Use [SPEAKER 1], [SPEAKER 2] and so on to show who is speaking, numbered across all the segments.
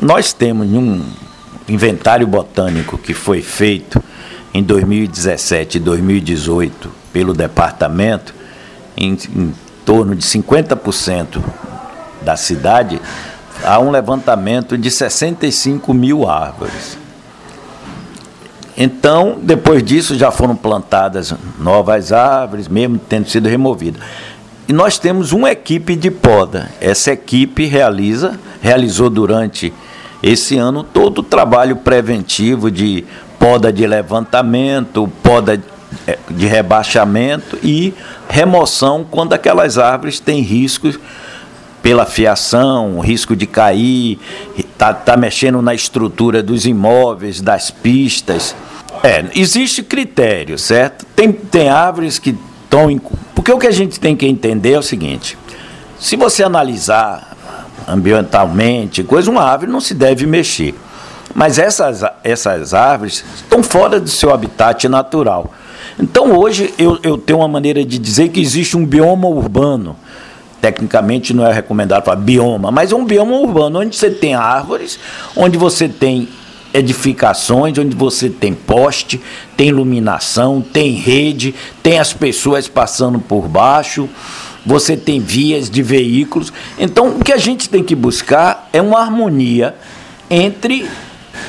[SPEAKER 1] nós temos um inventário botânico que foi feito em 2017 e 2018 pelo departamento, em, em torno de 50% da cidade, há um levantamento de 65 mil árvores. Então, depois disso, já foram plantadas novas árvores, mesmo tendo sido removidas. E nós temos uma equipe de poda. Essa equipe realiza, realizou durante esse ano todo o trabalho preventivo de poda de levantamento, poda eh, de rebaixamento e remoção quando aquelas árvores têm riscos pela fiação, risco de cair, está tá mexendo na estrutura dos imóveis, das pistas. É, existe critério, certo? Tem, tem árvores que estão. Porque o que a gente tem que entender é o seguinte: se você analisar ambientalmente, coisa, uma árvore não se deve mexer. Mas essas, essas árvores estão fora do seu habitat natural. Então hoje eu, eu tenho uma maneira de dizer que existe um bioma urbano. Tecnicamente não é recomendado falar bioma, mas é um bioma urbano, onde você tem árvores, onde você tem edificações onde você tem poste, tem iluminação, tem rede, tem as pessoas passando por baixo, você tem vias de veículos. Então, o que a gente tem que buscar é uma harmonia entre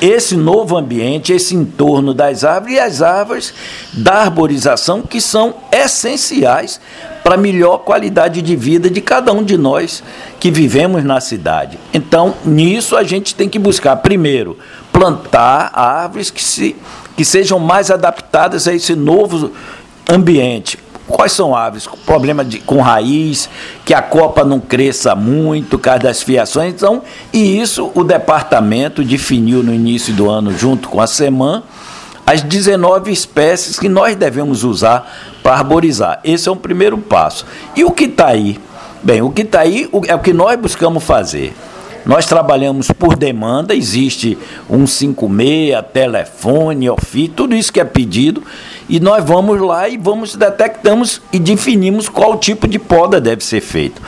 [SPEAKER 1] esse novo ambiente, esse entorno das árvores e as árvores da arborização que são essenciais para a melhor qualidade de vida de cada um de nós que vivemos na cidade. Então, nisso a gente tem que buscar, primeiro, plantar árvores que, se, que sejam mais adaptadas a esse novo ambiente. Quais são árvores? Problema de, com raiz, que a copa não cresça muito, por causa das fiações. Então, e isso o departamento definiu no início do ano, junto com a SEMAN, as 19 espécies que nós devemos usar para arborizar. Esse é um primeiro passo. E o que está aí? Bem, o que está aí é o que nós buscamos fazer. Nós trabalhamos por demanda, existe 156, telefone, OFI, tudo isso que é pedido, e nós vamos lá e vamos detectamos e definimos qual tipo de poda deve ser feito.